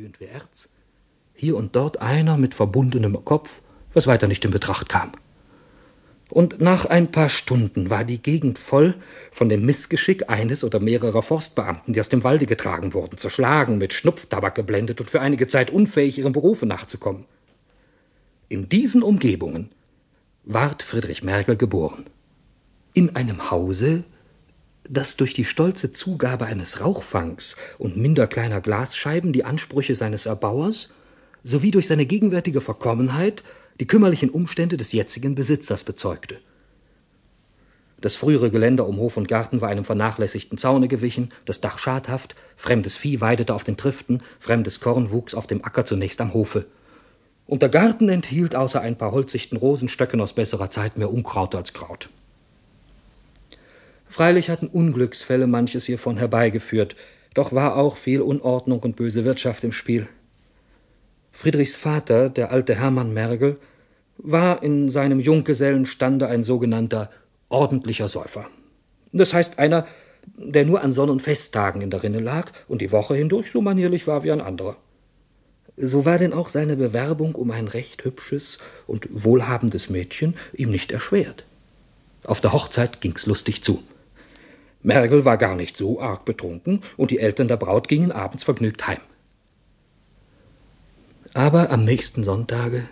glühend wie Erz, hier und dort einer mit verbundenem Kopf, was weiter nicht in Betracht kam. Und nach ein paar Stunden war die Gegend voll von dem Missgeschick eines oder mehrerer Forstbeamten, die aus dem Walde getragen wurden, zerschlagen, mit Schnupftabak geblendet und für einige Zeit unfähig, ihrem Berufe nachzukommen. In diesen Umgebungen ward Friedrich Merkel geboren. In einem Hause, das durch die stolze Zugabe eines Rauchfangs und minder kleiner Glasscheiben die Ansprüche seines Erbauers sowie durch seine gegenwärtige Verkommenheit die kümmerlichen Umstände des jetzigen Besitzers bezeugte. Das frühere Geländer um Hof und Garten war einem vernachlässigten Zaune gewichen, das Dach schadhaft, fremdes Vieh weidete auf den Triften, fremdes Korn wuchs auf dem Acker zunächst am Hofe. Und der Garten enthielt außer ein paar holzichten Rosenstöcken aus besserer Zeit mehr Unkraut als Kraut. Freilich hatten Unglücksfälle manches hiervon herbeigeführt, doch war auch viel Unordnung und böse Wirtschaft im Spiel. Friedrichs Vater, der alte Hermann Mergel, war in seinem Junggesellenstande ein sogenannter ordentlicher Säufer. Das heißt einer, der nur an Sonn- und Festtagen in der Rinne lag und die Woche hindurch so manierlich war wie ein anderer. So war denn auch seine Bewerbung um ein recht hübsches und wohlhabendes Mädchen ihm nicht erschwert. Auf der Hochzeit ging's lustig zu. Mergel war gar nicht so arg betrunken, und die Eltern der Braut gingen abends vergnügt heim. Aber am nächsten Sonntage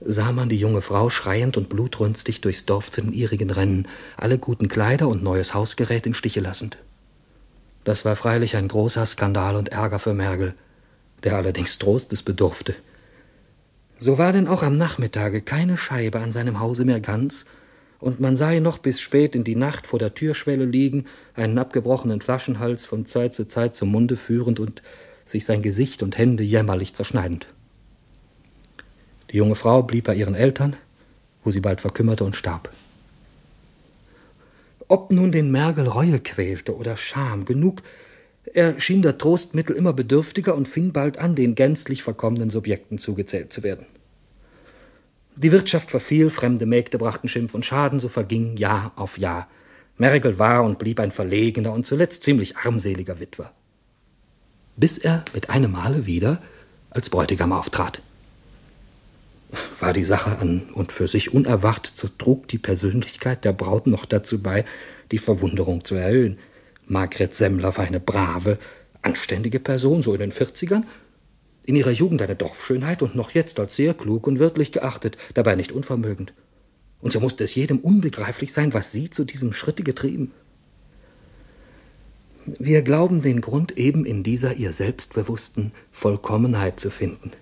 sah man die junge Frau schreiend und blutrünstig durchs Dorf zu den ihrigen rennen, alle guten Kleider und neues Hausgerät im Stiche lassend. Das war freilich ein großer Skandal und Ärger für Mergel, der allerdings Trostes bedurfte. So war denn auch am Nachmittage keine Scheibe an seinem Hause mehr ganz, und man sah ihn noch bis spät in die Nacht vor der Türschwelle liegen, einen abgebrochenen Flaschenhals von Zeit zu Zeit zum Munde führend und sich sein Gesicht und Hände jämmerlich zerschneidend. Die junge Frau blieb bei ihren Eltern, wo sie bald verkümmerte und starb. Ob nun den Mergel Reue quälte oder Scham, genug, er schien der Trostmittel immer bedürftiger und fing bald an, den gänzlich verkommenen Subjekten zugezählt zu werden. Die Wirtschaft verfiel, fremde Mägde brachten Schimpf und Schaden, so verging Jahr auf Jahr. Mergel war und blieb ein verlegener und zuletzt ziemlich armseliger Witwer. Bis er mit einem Male wieder als Bräutigam auftrat war die Sache an und für sich unerwartet, so trug die Persönlichkeit der Braut noch dazu bei, die Verwunderung zu erhöhen. Margret Semmler war eine brave, anständige Person, so in den Vierzigern, in ihrer Jugend eine Dorfschönheit und noch jetzt als sehr klug und wirtlich geachtet, dabei nicht unvermögend. Und so musste es jedem unbegreiflich sein, was sie zu diesem Schritte getrieben. Wir glauben den Grund eben in dieser ihr selbstbewussten Vollkommenheit zu finden.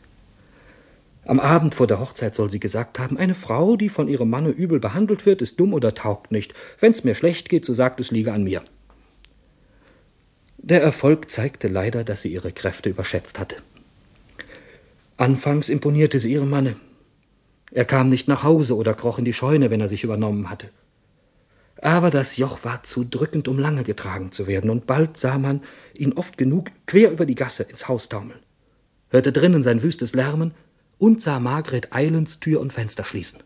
Am Abend vor der Hochzeit soll sie gesagt haben, eine Frau, die von ihrem Manne übel behandelt wird, ist dumm oder taugt nicht. Wenn's mir schlecht geht, so sagt es liege an mir. Der Erfolg zeigte leider, dass sie ihre Kräfte überschätzt hatte. Anfangs imponierte sie ihrem Manne. Er kam nicht nach Hause oder kroch in die Scheune, wenn er sich übernommen hatte. Aber das Joch war zu drückend, um lange getragen zu werden, und bald sah man ihn oft genug quer über die Gasse ins Haus taumeln, hörte drinnen sein wüstes Lärmen und sah Margret eilends Tür und Fenster schließen.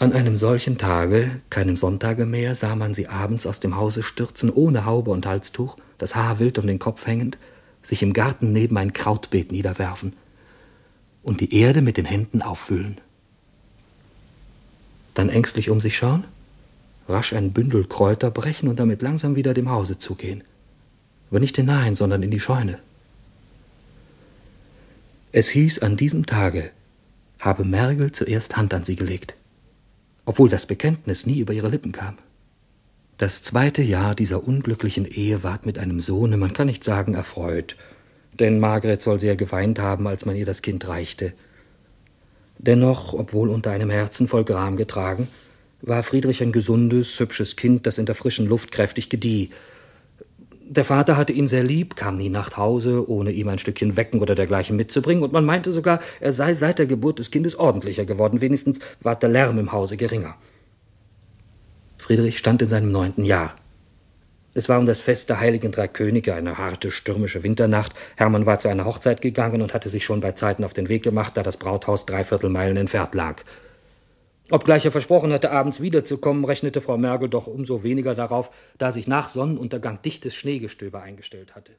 An einem solchen Tage, keinem Sonntage mehr, sah man sie abends aus dem Hause stürzen, ohne Haube und Halstuch, das Haar wild um den Kopf hängend, sich im Garten neben ein Krautbeet niederwerfen und die Erde mit den Händen auffüllen. Dann ängstlich um sich schauen, rasch ein Bündel Kräuter brechen und damit langsam wieder dem Hause zugehen. Aber nicht hinein, sondern in die Scheune. Es hieß an diesem Tage, habe Mergel zuerst Hand an sie gelegt, obwohl das Bekenntnis nie über ihre Lippen kam. Das zweite Jahr dieser unglücklichen Ehe ward mit einem Sohne, man kann nicht sagen erfreut, denn Margret soll sehr geweint haben, als man ihr das Kind reichte. Dennoch, obwohl unter einem Herzen voll Gram getragen, war Friedrich ein gesundes, hübsches Kind, das in der frischen Luft kräftig gedieh, der Vater hatte ihn sehr lieb, kam nie nach Hause, ohne ihm ein Stückchen Wecken oder dergleichen mitzubringen, und man meinte sogar, er sei seit der Geburt des Kindes ordentlicher geworden, wenigstens ward der Lärm im Hause geringer. Friedrich stand in seinem neunten Jahr. Es war um das Fest der Heiligen Drei Könige, eine harte, stürmische Winternacht. Hermann war zu einer Hochzeit gegangen und hatte sich schon bei Zeiten auf den Weg gemacht, da das Brauthaus dreiviertel Meilen entfernt lag. Obgleich er versprochen hatte, abends wiederzukommen, rechnete Frau Mergel doch umso weniger darauf, da sich nach Sonnenuntergang dichtes Schneegestöber eingestellt hatte.